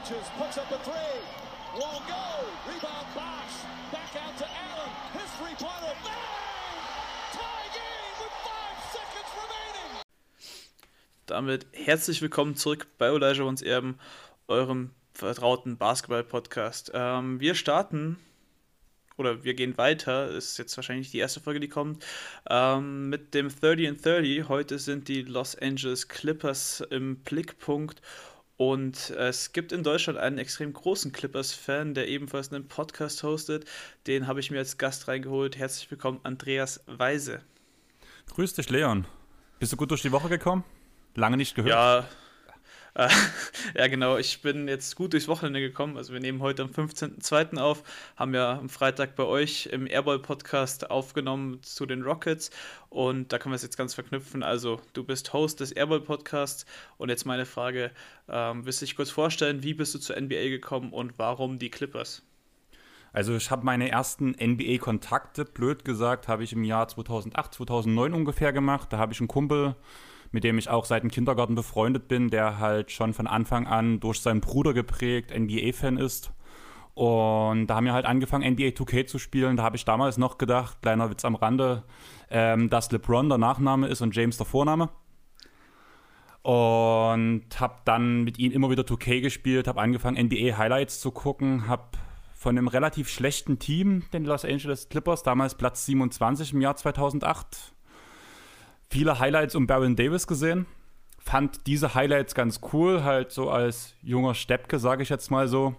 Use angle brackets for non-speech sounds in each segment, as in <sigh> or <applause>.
touches, puts up a three. Won't go. Rebound Bosch. Back out to Allen. His three-pointer. Bang! Damit herzlich willkommen zurück bei Elijah uns Erben, eurem vertrauten Basketball-Podcast. Ähm, wir starten oder wir gehen weiter, ist jetzt wahrscheinlich die erste Folge, die kommt, ähm, mit dem 30 and 30. Heute sind die Los Angeles Clippers im Blickpunkt und es gibt in Deutschland einen extrem großen Clippers-Fan, der ebenfalls einen Podcast hostet. Den habe ich mir als Gast reingeholt. Herzlich willkommen, Andreas Weise. Grüß dich, Leon. Bist du gut durch die Woche gekommen? Lange nicht gehört. Ja, <laughs> ja, genau. Ich bin jetzt gut durchs Wochenende gekommen. Also wir nehmen heute am 15.02. auf, haben ja am Freitag bei euch im Airball-Podcast aufgenommen zu den Rockets und da können wir es jetzt ganz verknüpfen. Also du bist Host des Airball-Podcasts und jetzt meine Frage, ähm, willst du dich kurz vorstellen, wie bist du zur NBA gekommen und warum die Clippers? Also ich habe meine ersten NBA-Kontakte, blöd gesagt, habe ich im Jahr 2008, 2009 ungefähr gemacht. Da habe ich einen Kumpel mit dem ich auch seit dem Kindergarten befreundet bin, der halt schon von Anfang an durch seinen Bruder geprägt NBA-Fan ist. Und da haben wir halt angefangen, NBA 2K zu spielen. Da habe ich damals noch gedacht, kleiner Witz am Rande, ähm, dass LeBron der Nachname ist und James der Vorname. Und habe dann mit ihm immer wieder 2K gespielt, habe angefangen, NBA Highlights zu gucken, habe von einem relativ schlechten Team, den Los Angeles Clippers, damals Platz 27 im Jahr 2008, viele Highlights um Baron Davis gesehen. Fand diese Highlights ganz cool, halt so als junger Steppke, sage ich jetzt mal so.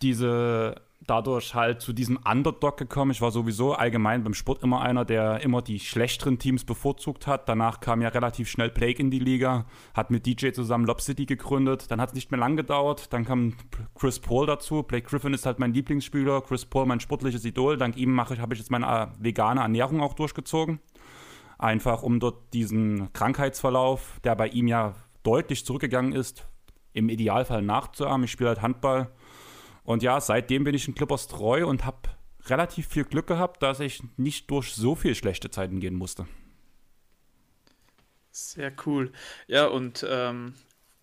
Diese dadurch halt zu diesem Underdog gekommen. Ich war sowieso allgemein beim Sport immer einer, der immer die schlechteren Teams bevorzugt hat. Danach kam ja relativ schnell Blake in die Liga, hat mit DJ zusammen Lob City gegründet. Dann hat es nicht mehr lang gedauert. Dann kam Chris Paul dazu. Blake Griffin ist halt mein Lieblingsspieler, Chris Paul mein sportliches Idol. Dank ihm mache ich, habe ich jetzt meine äh, vegane Ernährung auch durchgezogen einfach um dort diesen Krankheitsverlauf, der bei ihm ja deutlich zurückgegangen ist, im Idealfall nachzuahmen. Ich spiele halt Handball. Und ja, seitdem bin ich in Clippers treu und habe relativ viel Glück gehabt, dass ich nicht durch so viel schlechte Zeiten gehen musste. Sehr cool. Ja, und ähm,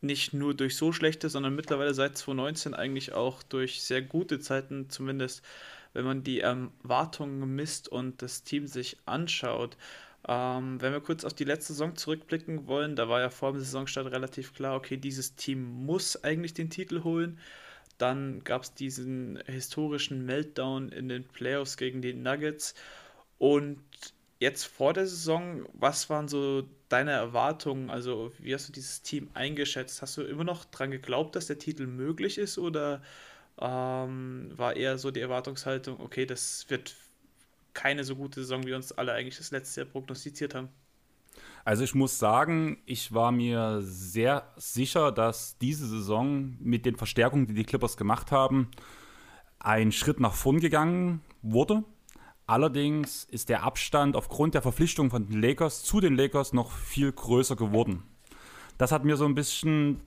nicht nur durch so schlechte, sondern mittlerweile seit 2019 eigentlich auch durch sehr gute Zeiten, zumindest wenn man die Erwartungen misst und das Team sich anschaut. Ähm, wenn wir kurz auf die letzte Saison zurückblicken wollen, da war ja vor dem Saisonstart relativ klar, okay, dieses Team muss eigentlich den Titel holen. Dann gab es diesen historischen Meltdown in den Playoffs gegen die Nuggets. Und jetzt vor der Saison, was waren so deine Erwartungen? Also, wie hast du dieses Team eingeschätzt? Hast du immer noch daran geglaubt, dass der Titel möglich ist? Oder ähm, war eher so die Erwartungshaltung, okay, das wird keine so gute Saison, wie uns alle eigentlich das letzte Jahr prognostiziert haben. Also ich muss sagen, ich war mir sehr sicher, dass diese Saison mit den Verstärkungen, die die Clippers gemacht haben, ein Schritt nach vorn gegangen wurde. Allerdings ist der Abstand aufgrund der Verpflichtung von den Lakers zu den Lakers noch viel größer geworden. Das hat mir so ein bisschen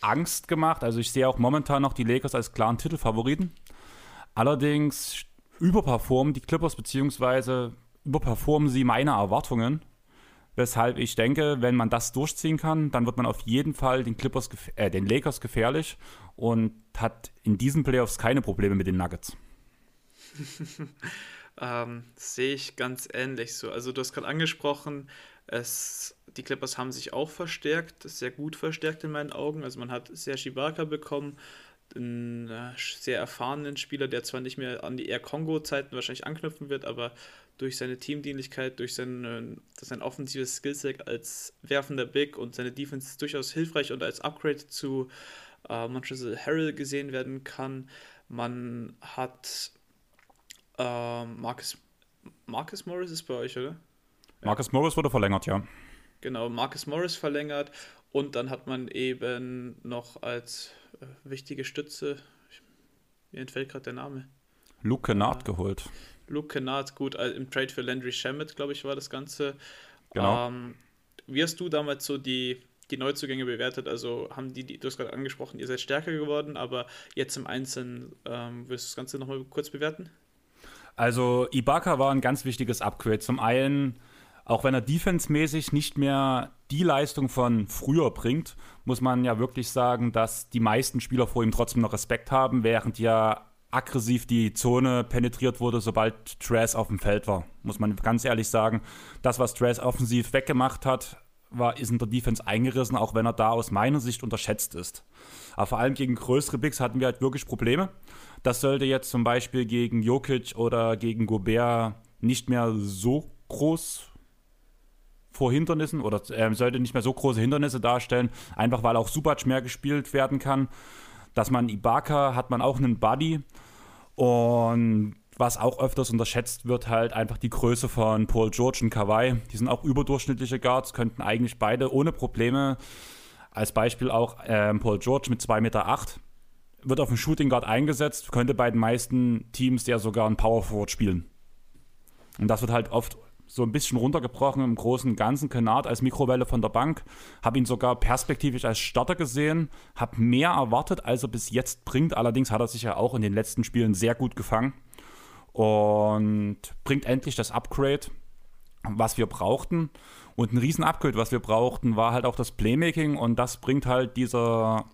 Angst gemacht. Also ich sehe auch momentan noch die Lakers als klaren Titelfavoriten. Allerdings überperformen die Clippers, beziehungsweise überperformen sie meine Erwartungen. Weshalb ich denke, wenn man das durchziehen kann, dann wird man auf jeden Fall den, Clippers, äh, den Lakers gefährlich und hat in diesen Playoffs keine Probleme mit den Nuggets. <laughs> ähm, sehe ich ganz ähnlich so. Also du hast gerade angesprochen, es, die Clippers haben sich auch verstärkt, sehr gut verstärkt in meinen Augen. Also man hat Serge Ibaka bekommen, einen äh, sehr erfahrenen Spieler, der zwar nicht mehr an die Air Kongo-Zeiten wahrscheinlich anknüpfen wird, aber durch seine Teamdienlichkeit, durch sein, äh, sein offensives Skillset als werfender Big und seine Defense durchaus hilfreich und als Upgrade zu äh, Montrezl Harrell gesehen werden kann. Man hat äh, Marcus, Marcus Morris ist bei euch, oder? Marcus Morris wurde verlängert, ja. Genau, Marcus Morris verlängert und dann hat man eben noch als äh, wichtige Stütze, ich, mir entfällt gerade der Name. Luke Kennard äh, geholt. Luke Kennard, gut, äh, im Trade für Landry Shamet, glaube ich, war das Ganze. Genau. Ähm, wie hast du damals so die, die Neuzugänge bewertet? Also haben die, die du hast gerade angesprochen, ihr seid stärker geworden, aber jetzt im Einzelnen ähm, wirst du das Ganze nochmal kurz bewerten? Also Ibaka war ein ganz wichtiges Upgrade. Zum einen Auch wenn er defensemäßig nicht mehr die Leistung von früher bringt, muss man ja wirklich sagen, dass die meisten Spieler vor ihm trotzdem noch Respekt haben, während ja aggressiv die Zone penetriert wurde, sobald Trash auf dem Feld war. Muss man ganz ehrlich sagen. Das, was Trash offensiv weggemacht hat, war, ist in der Defense eingerissen, auch wenn er da aus meiner Sicht unterschätzt ist. Aber vor allem gegen größere Bigs hatten wir halt wirklich Probleme. Das sollte jetzt zum Beispiel gegen Jokic oder gegen Gobert nicht mehr so groß vor Hindernissen oder äh, sollte nicht mehr so große Hindernisse darstellen, einfach weil auch Subac mehr gespielt werden kann. Dass man Ibaka hat man auch einen Buddy und was auch öfters unterschätzt wird, halt einfach die Größe von Paul George und Kawhi. Die sind auch überdurchschnittliche Guards, könnten eigentlich beide ohne Probleme, als Beispiel auch ähm, Paul George mit 2,8 Meter, acht, wird auf dem Shooting Guard eingesetzt, könnte bei den meisten Teams ja sogar ein Power Forward spielen. Und das wird halt oft so ein bisschen runtergebrochen im Großen Ganzen. Kennard als Mikrowelle von der Bank. Habe ihn sogar perspektivisch als Starter gesehen. Habe mehr erwartet, als er bis jetzt bringt. Allerdings hat er sich ja auch in den letzten Spielen sehr gut gefangen. Und bringt endlich das Upgrade, was wir brauchten. Und ein Riesen-Upgrade, was wir brauchten, war halt auch das Playmaking. Und das bringt halt dieser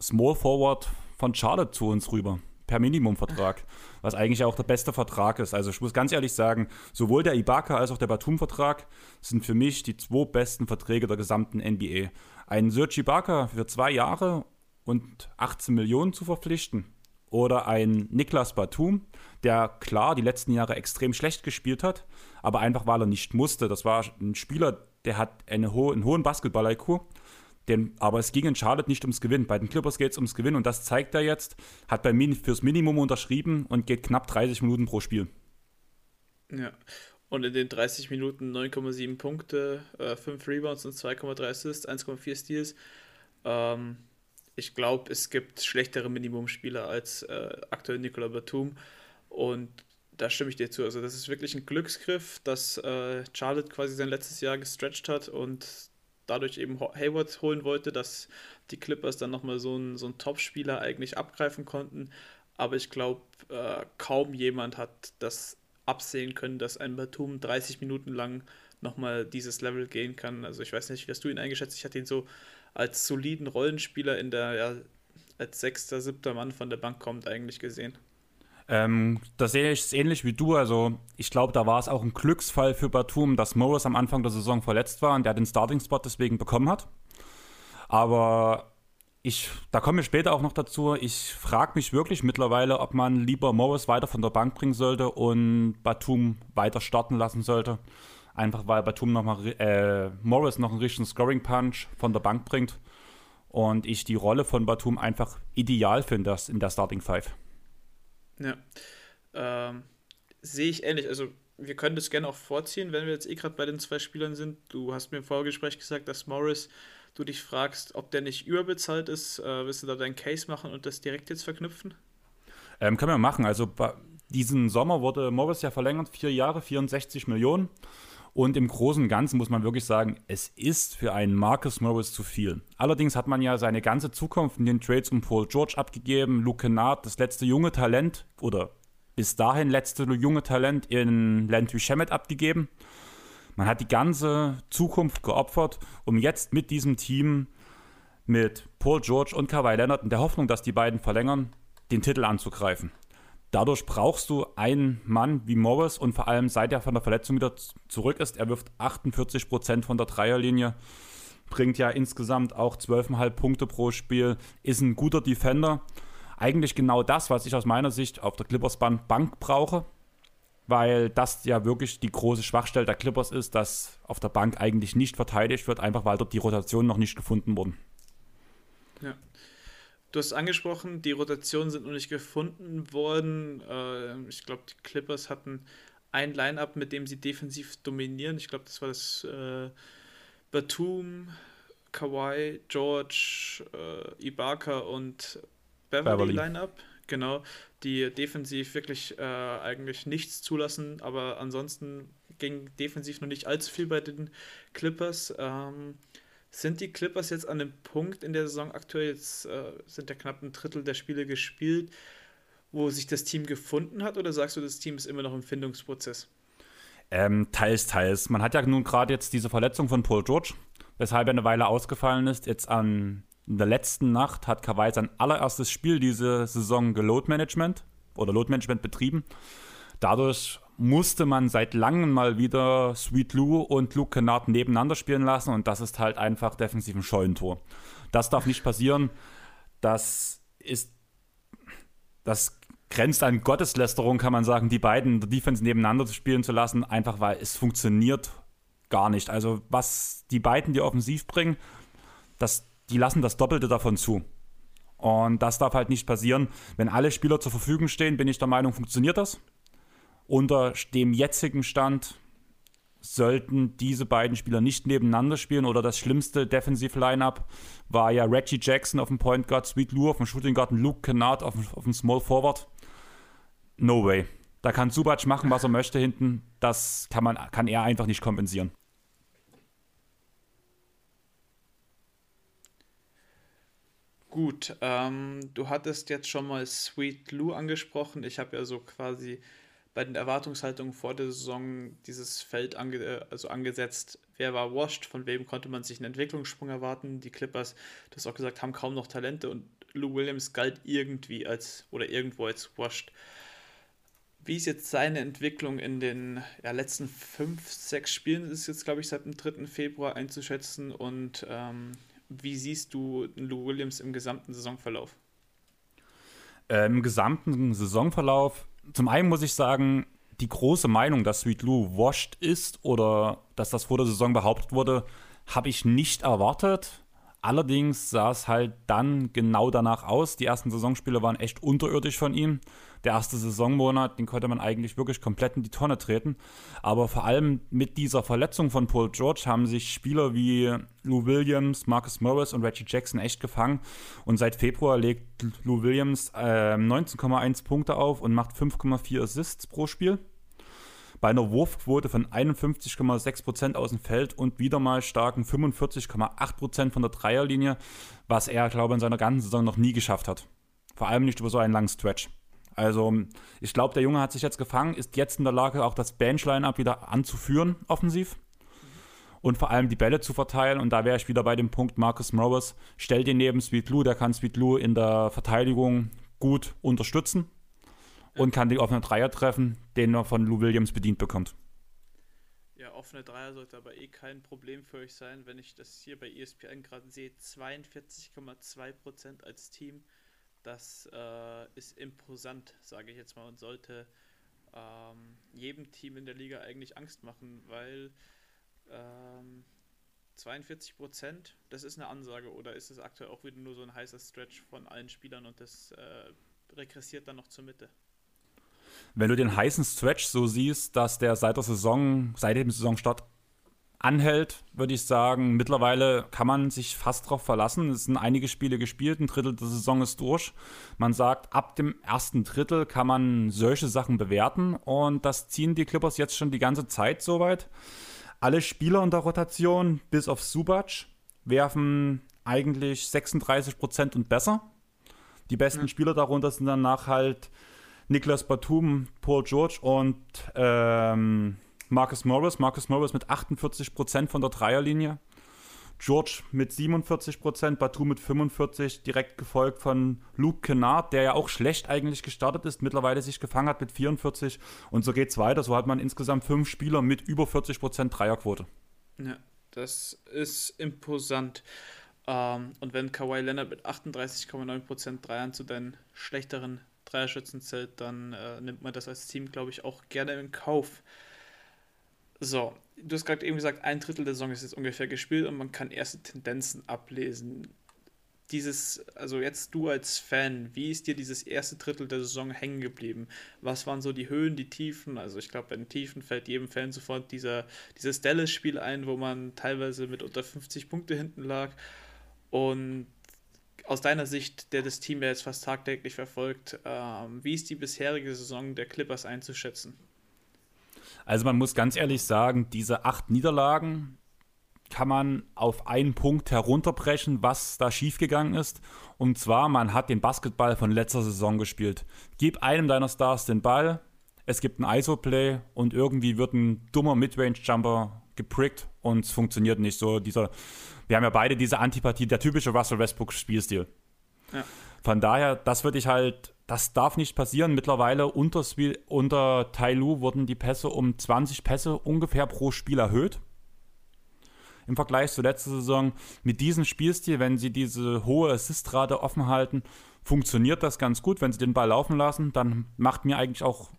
Small Forward von Charlotte zu uns rüber per Minimumvertrag, was eigentlich auch der beste Vertrag ist. Also ich muss ganz ehrlich sagen, sowohl der Ibaka als auch der Batum-Vertrag sind für mich die zwei besten Verträge der gesamten NBA. Einen Serge Ibaka für zwei Jahre und 18 Millionen zu verpflichten oder ein Niklas Batum, der klar die letzten Jahre extrem schlecht gespielt hat, aber einfach weil er nicht musste. Das war ein Spieler, der hat eine ho einen hohen Basketball-IQ denn, aber es ging in Charlotte nicht ums Gewinn. Bei den Clippers geht es ums Gewinn und das zeigt er jetzt. Hat bei Min fürs Minimum unterschrieben und geht knapp 30 Minuten pro Spiel. Ja. Und in den 30 Minuten 9,7 Punkte, äh, 5 Rebounds und 2,3 Assists, 1,4 Steals. Ähm, ich glaube, es gibt schlechtere Minimumspieler als äh, aktuell Nicola Batum. Und da stimme ich dir zu. Also, das ist wirklich ein Glücksgriff, dass äh, Charlotte quasi sein letztes Jahr gestretched hat und dadurch eben Hayward holen wollte, dass die Clippers dann nochmal so einen, so einen Top-Spieler eigentlich abgreifen konnten. Aber ich glaube, äh, kaum jemand hat das absehen können, dass ein Batum 30 Minuten lang nochmal dieses Level gehen kann. Also ich weiß nicht, wie hast du ihn eingeschätzt? Ich hatte ihn so als soliden Rollenspieler in der, ja, als sechster, siebter Mann von der Bank kommt eigentlich gesehen. Ähm, da sehe ich es ähnlich wie du. Also, ich glaube, da war es auch ein Glücksfall für Batum, dass Morris am Anfang der Saison verletzt war und der den Starting-Spot deswegen bekommen hat. Aber ich, da kommen wir später auch noch dazu. Ich frage mich wirklich mittlerweile, ob man lieber Morris weiter von der Bank bringen sollte und Batum weiter starten lassen sollte. Einfach weil Batum noch mal, äh, Morris noch einen richtigen Scoring-Punch von der Bank bringt. Und ich die Rolle von Batum einfach ideal finde in der Starting Five. Ja. Ähm, sehe ich ähnlich. Also, wir können das gerne auch vorziehen, wenn wir jetzt eh gerade bei den zwei Spielern sind. Du hast mir im Vorgespräch gesagt, dass Morris, du dich fragst, ob der nicht überbezahlt ist. Äh, willst du da deinen Case machen und das direkt jetzt verknüpfen? Ähm, können wir machen. Also, diesen Sommer wurde Morris ja verlängert, vier Jahre, 64 Millionen. Und im Großen und Ganzen muss man wirklich sagen, es ist für einen Marcus Morris zu viel. Allerdings hat man ja seine ganze Zukunft in den Trades um Paul George abgegeben, Luke Kennard, das letzte junge Talent oder bis dahin letzte junge Talent in Landry Shamet abgegeben. Man hat die ganze Zukunft geopfert, um jetzt mit diesem Team mit Paul George und Kawhi Leonard in der Hoffnung, dass die beiden verlängern, den Titel anzugreifen. Dadurch brauchst du einen Mann wie Morris und vor allem seit er von der Verletzung wieder zurück ist, er wirft 48 Prozent von der Dreierlinie, bringt ja insgesamt auch 12,5 Punkte pro Spiel, ist ein guter Defender. Eigentlich genau das, was ich aus meiner Sicht auf der Clippers Bank brauche, weil das ja wirklich die große Schwachstelle der Clippers ist, dass auf der Bank eigentlich nicht verteidigt wird, einfach weil dort die Rotation noch nicht gefunden wurden. Ja. Du hast angesprochen, die Rotationen sind noch nicht gefunden worden. Äh, ich glaube, die Clippers hatten ein Line-up, mit dem sie defensiv dominieren. Ich glaube, das war das äh, Batum, Kawhi, George, äh, Ibaka und Beverly, Beverly. Line-up. Genau, die defensiv wirklich äh, eigentlich nichts zulassen, aber ansonsten ging defensiv noch nicht allzu viel bei den Clippers. Ähm, sind die Clippers jetzt an dem Punkt in der Saison aktuell, jetzt äh, sind ja knapp ein Drittel der Spiele gespielt, wo sich das Team gefunden hat oder sagst du, das Team ist immer noch im Findungsprozess? Ähm, teils, teils. Man hat ja nun gerade jetzt diese Verletzung von Paul George, weshalb er eine Weile ausgefallen ist. Jetzt an in der letzten Nacht hat Kawhi sein allererstes Spiel diese Saison geload Management oder Load Management betrieben. Dadurch musste man seit langem mal wieder Sweet Lou und Luke Kennard nebeneinander spielen lassen und das ist halt einfach defensiv ein Scheunentor. Das darf nicht passieren. Das ist das grenzt an Gotteslästerung, kann man sagen, die beiden der Defense nebeneinander spielen zu lassen, einfach weil es funktioniert gar nicht. Also was die beiden, die offensiv bringen, das, die lassen das Doppelte davon zu. Und das darf halt nicht passieren. Wenn alle Spieler zur Verfügung stehen, bin ich der Meinung, funktioniert das. Unter dem jetzigen Stand sollten diese beiden Spieler nicht nebeneinander spielen oder das schlimmste Defensiv-Line-Up war ja Reggie Jackson auf dem Point Guard, Sweet Lou auf dem Shooting Guard und Luke Kennard auf, auf dem Small Forward. No way. Da kann Subac machen, was er möchte hinten. Das kann, man, kann er einfach nicht kompensieren. Gut, ähm, du hattest jetzt schon mal Sweet Lou angesprochen. Ich habe ja so quasi bei den Erwartungshaltungen vor der Saison dieses Feld ange äh, also angesetzt. Wer war washed? Von wem konnte man sich einen Entwicklungssprung erwarten? Die Clippers, du hast auch gesagt, haben kaum noch Talente und Lou Williams galt irgendwie als oder irgendwo als washed. Wie ist jetzt seine Entwicklung in den ja, letzten fünf, sechs Spielen? Das ist jetzt, glaube ich, seit dem 3. Februar einzuschätzen. Und ähm, wie siehst du Lou Williams im gesamten Saisonverlauf? Äh, Im gesamten Saisonverlauf zum einen muss ich sagen, die große Meinung, dass Sweet Lou washed ist oder dass das vor der Saison behauptet wurde, habe ich nicht erwartet. Allerdings sah es halt dann genau danach aus. Die ersten Saisonspiele waren echt unterirdisch von ihm. Der erste Saisonmonat, den konnte man eigentlich wirklich komplett in die Tonne treten. Aber vor allem mit dieser Verletzung von Paul George haben sich Spieler wie Lou Williams, Marcus Morris und Reggie Jackson echt gefangen. Und seit Februar legt Lou Williams äh, 19,1 Punkte auf und macht 5,4 Assists pro Spiel bei einer Wurfquote von 51,6% aus dem Feld und wieder mal starken 45,8% von der Dreierlinie, was er, glaube ich, in seiner ganzen Saison noch nie geschafft hat. Vor allem nicht über so einen langen Stretch. Also, ich glaube, der Junge hat sich jetzt gefangen, ist jetzt in der Lage, auch das Benchline-Up wieder anzuführen, offensiv. Und vor allem die Bälle zu verteilen. Und da wäre ich wieder bei dem Punkt, Marcus Morris, stell den neben Sweet Lou, der kann Sweet Lou in der Verteidigung gut unterstützen und kann die offene Dreier treffen, den er von Lou Williams bedient bekommt. Ja, offene Dreier sollte aber eh kein Problem für euch sein, wenn ich das hier bei ESPN gerade sehe. 42,2% als Team. Das äh, ist imposant, sage ich jetzt mal, und sollte ähm, jedem Team in der Liga eigentlich Angst machen, weil ähm, 42% das ist eine Ansage oder ist es aktuell auch wieder nur so ein heißer Stretch von allen Spielern und das äh, regressiert dann noch zur Mitte? Wenn du den heißen Stretch so siehst, dass der seit der Saison, seit dem Saisonstart anhält, würde ich sagen, mittlerweile kann man sich fast darauf verlassen. Es sind einige Spiele gespielt, ein Drittel der Saison ist durch. Man sagt, ab dem ersten Drittel kann man solche Sachen bewerten und das ziehen die Clippers jetzt schon die ganze Zeit soweit. Alle Spieler in der Rotation, bis auf Subac, werfen eigentlich 36 Prozent und besser. Die besten ja. Spieler darunter sind danach halt Niklas Batum, Paul George und ähm, Marcus Morris. Marcus Morris mit 48% von der Dreierlinie. George mit 47%, Batum mit 45%, direkt gefolgt von Luke Kennard, der ja auch schlecht eigentlich gestartet ist, mittlerweile sich gefangen hat mit 44%. Und so geht es weiter. So hat man insgesamt fünf Spieler mit über 40% Dreierquote. Ja, das ist imposant. Ähm, und wenn Kawhi Leonard mit 38,9% Dreiern zu deinen schlechteren Dreierschützen zählt, dann äh, nimmt man das als Team, glaube ich, auch gerne in Kauf. So, du hast gerade eben gesagt, ein Drittel der Saison ist jetzt ungefähr gespielt und man kann erste Tendenzen ablesen. Dieses, also jetzt du als Fan, wie ist dir dieses erste Drittel der Saison hängen geblieben? Was waren so die Höhen, die Tiefen? Also ich glaube, bei den Tiefen fällt jedem Fan sofort dieser, dieses Dallas-Spiel ein, wo man teilweise mit unter 50 Punkte hinten lag. Und aus deiner Sicht, der das Team ja jetzt fast tagtäglich verfolgt, ähm, wie ist die bisherige Saison der Clippers einzuschätzen? Also man muss ganz ehrlich sagen, diese acht Niederlagen kann man auf einen Punkt herunterbrechen, was da schiefgegangen ist. Und zwar, man hat den Basketball von letzter Saison gespielt. Gib einem deiner Stars den Ball, es gibt ein ISO-Play und irgendwie wird ein dummer Midrange-Jumper geprickt und es funktioniert nicht so. Dieser, wir haben ja beide diese Antipathie, der typische Russell Westbrook-Spielstil. Ja. Von daher, das würde ich halt, das darf nicht passieren. Mittlerweile unter, unter Tai Lu wurden die Pässe um 20 Pässe ungefähr pro Spiel erhöht. Im Vergleich zur letzten Saison. Mit diesem Spielstil, wenn sie diese hohe Assistrate offen halten, funktioniert das ganz gut. Wenn sie den Ball laufen lassen, dann macht mir eigentlich auch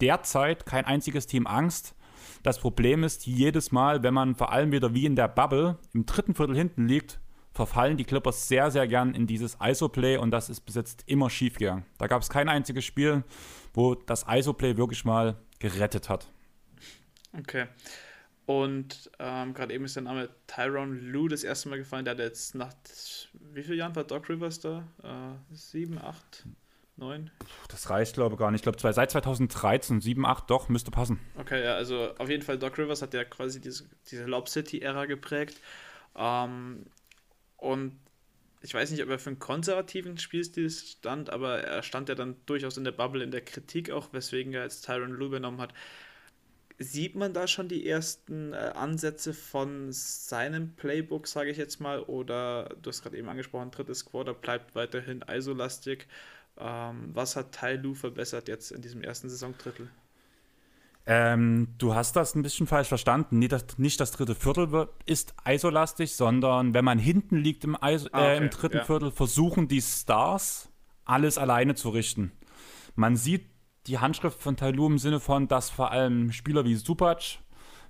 derzeit kein einziges Team Angst. Das Problem ist, jedes Mal, wenn man vor allem wieder wie in der Bubble im dritten Viertel hinten liegt, verfallen die Clippers sehr, sehr gern in dieses ISO-Play und das ist bis jetzt immer schief gegangen. Da gab es kein einziges Spiel, wo das ISO-Play wirklich mal gerettet hat. Okay. Und ähm, gerade eben ist der Name Tyrone Lou das erste Mal gefallen. Der hat jetzt nach wie vielen Jahren war Doc Rivers da? Äh, sieben, acht, neun? Das reicht, glaube ich, gar nicht. Ich glaube, seit 2013, sieben, acht, doch, müsste passen. Okay, ja, also auf jeden Fall Doc Rivers hat ja quasi diese, diese Lob City-Ära geprägt. Ähm, und ich weiß nicht, ob er für einen konservativen Spielstil stand, aber er stand ja dann durchaus in der Bubble in der Kritik auch, weswegen er jetzt Tyron Lue genommen hat. Sieht man da schon die ersten äh, Ansätze von seinem Playbook, sage ich jetzt mal, oder du hast gerade eben angesprochen, drittes Quarter bleibt weiterhin isolastig. Ähm, was hat Tai Lu verbessert jetzt in diesem ersten Saisondrittel? Ähm, du hast das ein bisschen falsch verstanden. Nicht das, nicht das dritte Viertel ist isolastig, sondern wenn man hinten liegt im, Iso ah, okay. äh, im dritten ja. Viertel, versuchen die Stars alles alleine zu richten. Man sieht die Handschrift von Tailu im Sinne von, dass vor allem Spieler wie Supac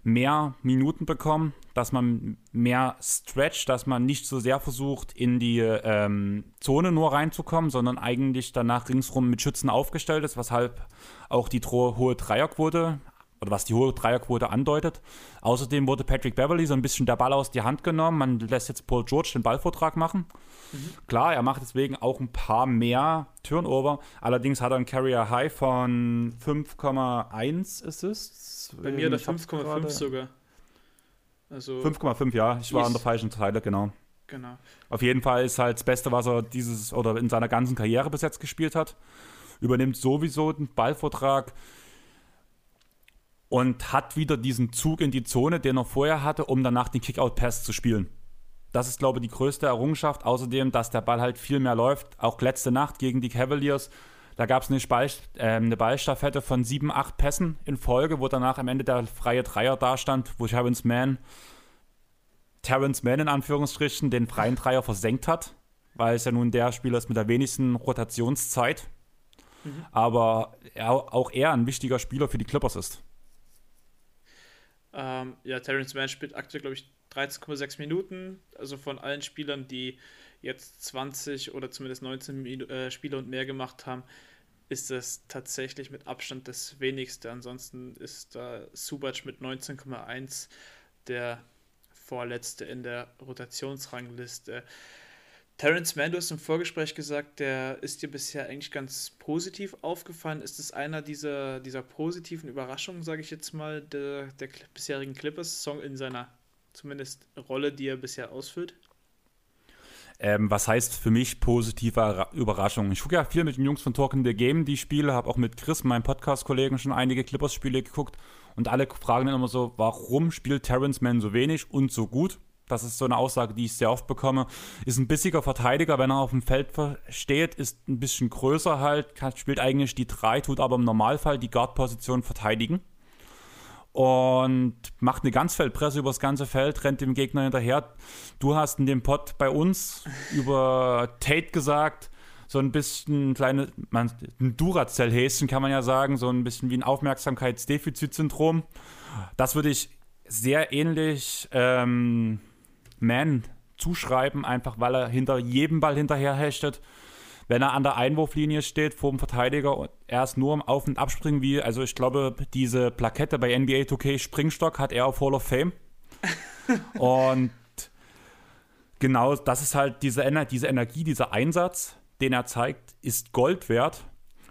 mehr Minuten bekommen, dass man mehr stretcht, dass man nicht so sehr versucht, in die ähm, Zone nur reinzukommen, sondern eigentlich danach ringsrum mit Schützen aufgestellt ist, weshalb auch die hohe Dreierquote oder was die hohe Dreierquote andeutet. Außerdem wurde Patrick Beverly so ein bisschen der Ball aus die Hand genommen. Man lässt jetzt Paul George den Ballvortrag machen. Mhm. Klar, er macht deswegen auch ein paar mehr Turnover. Allerdings hat er einen Carrier High von 5,1 Assists. Bei mir der 5,5 sogar. Also 5,5, ja. Ich war an der falschen Teile, genau. Genau. Auf jeden Fall ist halt das Beste, was er dieses oder in seiner ganzen Karriere bis jetzt gespielt hat. Übernimmt sowieso den Ballvortrag und hat wieder diesen Zug in die Zone, den er vorher hatte, um danach den Kickout-Pass zu spielen. Das ist, glaube ich, die größte Errungenschaft. Außerdem, dass der Ball halt viel mehr läuft. Auch letzte Nacht gegen die Cavaliers, da gab es eine, Ball, äh, eine Ballstaffette von sieben, acht Pässen in Folge, wo danach am Ende der freie Dreier dastand, wo Terrence Mann, Terrence Mann in Anführungsstrichen, den freien Dreier versenkt hat, weil es ja nun der Spieler ist mit der wenigsten Rotationszeit. Mhm. Aber er, auch er ein wichtiger Spieler für die Clippers ist. Ähm, ja, Terrence Mann spielt aktuell, glaube ich, 13,6 Minuten. Also von allen Spielern, die jetzt 20 oder zumindest 19 äh, Spiele und mehr gemacht haben, ist das tatsächlich mit Abstand das wenigste. Ansonsten ist da Subac mit 19,1 der vorletzte in der Rotationsrangliste. Terence Mann, du hast im Vorgespräch gesagt, der ist dir bisher eigentlich ganz positiv aufgefallen. Ist es einer dieser, dieser positiven Überraschungen, sage ich jetzt mal, der, der bisherigen Clippers-Song in seiner zumindest Rolle, die er bisher ausfüllt? Ähm, was heißt für mich positive Überraschung? Ich gucke ja viel mit den Jungs von Talking the Game die Spiele, habe auch mit Chris, meinem Podcast-Kollegen, schon einige Clippers-Spiele geguckt und alle fragen dann immer so, warum spielt Terrence Mann so wenig und so gut? Das ist so eine Aussage, die ich sehr oft bekomme. Ist ein bissiger Verteidiger, wenn er auf dem Feld steht, ist ein bisschen größer halt, spielt eigentlich die 3, tut aber im Normalfall die Guard-Position verteidigen. Und macht eine Ganzfeldpresse über das ganze Feld, rennt dem Gegner hinterher. Du hast in dem Pod bei uns über Tate gesagt, so ein bisschen kleine, man, ein Duracell-Häschen kann man ja sagen, so ein bisschen wie ein Aufmerksamkeitsdefizitsyndrom. Das würde ich sehr ähnlich ähm, Man zuschreiben, einfach weil er hinter jedem Ball hinterher hechtet. Wenn er an der Einwurflinie steht vor dem Verteidiger und erst nur am Auf- und Abspringen, wie, also ich glaube, diese Plakette bei NBA 2K Springstock hat er auf Hall of Fame. <laughs> und genau das ist halt diese, Ener diese Energie, dieser Einsatz, den er zeigt, ist Gold wert.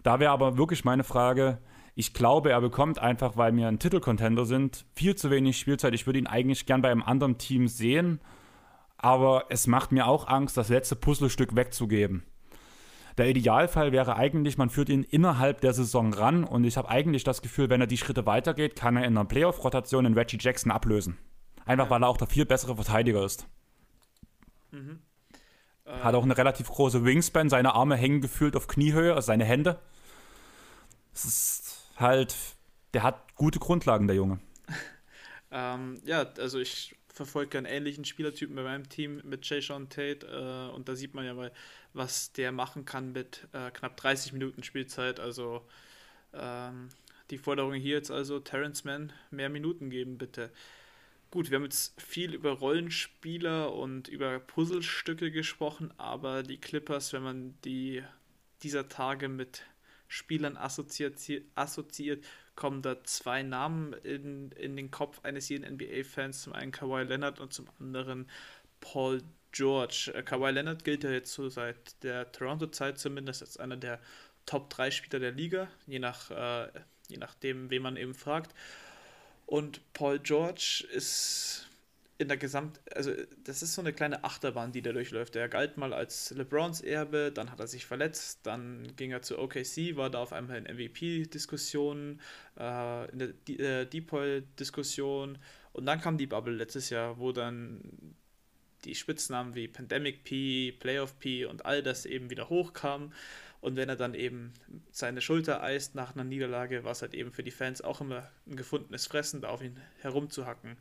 Da wäre aber wirklich meine Frage, ich glaube, er bekommt einfach, weil wir ein Titelcontender sind, viel zu wenig Spielzeit. Ich würde ihn eigentlich gern bei einem anderen Team sehen, aber es macht mir auch Angst, das letzte Puzzlestück wegzugeben. Der Idealfall wäre eigentlich, man führt ihn innerhalb der Saison ran und ich habe eigentlich das Gefühl, wenn er die Schritte weitergeht, kann er in einer Playoff-Rotation den Reggie Jackson ablösen. Einfach weil er auch der viel bessere Verteidiger ist. Mhm. Hat auch eine relativ große Wingspan, seine Arme hängen gefühlt auf Kniehöhe, also seine Hände. Es ist halt, der hat gute Grundlagen, der Junge. <laughs> ähm, ja, also ich verfolge einen ähnlichen Spielertypen bei meinem Team mit Jay Sean Tate äh, und da sieht man ja mal, was der machen kann mit äh, knapp 30 Minuten Spielzeit. Also ähm, die Forderung hier jetzt also, Terrence Mann mehr Minuten geben, bitte. Gut, wir haben jetzt viel über Rollenspieler und über Puzzlestücke gesprochen, aber die Clippers, wenn man die dieser Tage mit Spielern assoziiert, assoziiert kommen da zwei Namen in, in den Kopf eines jeden NBA-Fans. Zum einen Kawhi Leonard und zum anderen Paul George. Äh, Kawhi Leonard gilt ja jetzt so seit der Toronto-Zeit zumindest als einer der Top 3 Spieler der Liga, je, nach, äh, je nachdem, wen man eben fragt. Und Paul George ist in der Gesamt, also das ist so eine kleine Achterbahn, die der durchläuft. Er galt mal als LeBrons Erbe, dann hat er sich verletzt, dann ging er zu OKC, war da auf einmal in MVP-Diskussionen, äh, in der äh, Depoy-Diskussion und dann kam die Bubble letztes Jahr, wo dann die Spitznamen wie Pandemic P, Playoff P und all das eben wieder hochkamen. Und wenn er dann eben seine Schulter eist nach einer Niederlage, war es halt eben für die Fans auch immer ein gefundenes Fressen, da auf ihn herumzuhacken.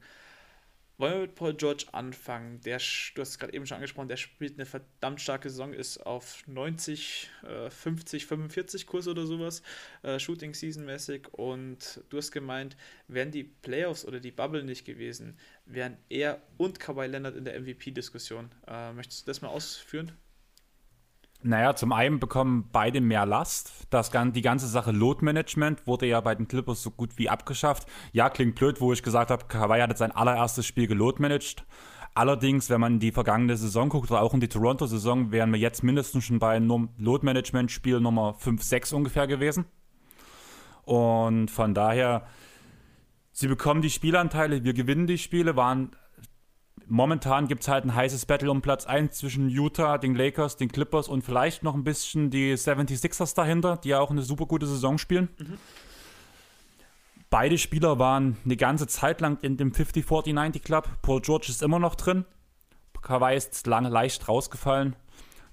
Wollen wir mit Paul George anfangen? Der, du hast es gerade eben schon angesprochen, der spielt eine verdammt starke Saison, ist auf 90, äh, 50, 45 Kurs oder sowas, äh, Shooting Season mäßig. Und du hast gemeint, wären die Playoffs oder die Bubble nicht gewesen, wären er und Kawhi Leonard in der MVP-Diskussion. Äh, möchtest du das mal ausführen? Naja, zum einen bekommen beide mehr Last. Das, die ganze Sache Load Management wurde ja bei den Clippers so gut wie abgeschafft. Ja, klingt blöd, wo ich gesagt habe, Kawhi hat jetzt sein allererstes Spiel geload managed. Allerdings, wenn man die vergangene Saison guckt oder auch in die Toronto-Saison, wären wir jetzt mindestens schon bei Load Management-Spiel Nummer 5, 6 ungefähr gewesen. Und von daher, sie bekommen die Spielanteile, wir gewinnen die Spiele, waren momentan gibt es halt ein heißes Battle um Platz 1 zwischen Utah, den Lakers, den Clippers und vielleicht noch ein bisschen die 76ers dahinter, die ja auch eine super gute Saison spielen. Mhm. Beide Spieler waren eine ganze Zeit lang in dem 50-40-90 Club. Paul George ist immer noch drin. Kawhi ist lange leicht rausgefallen.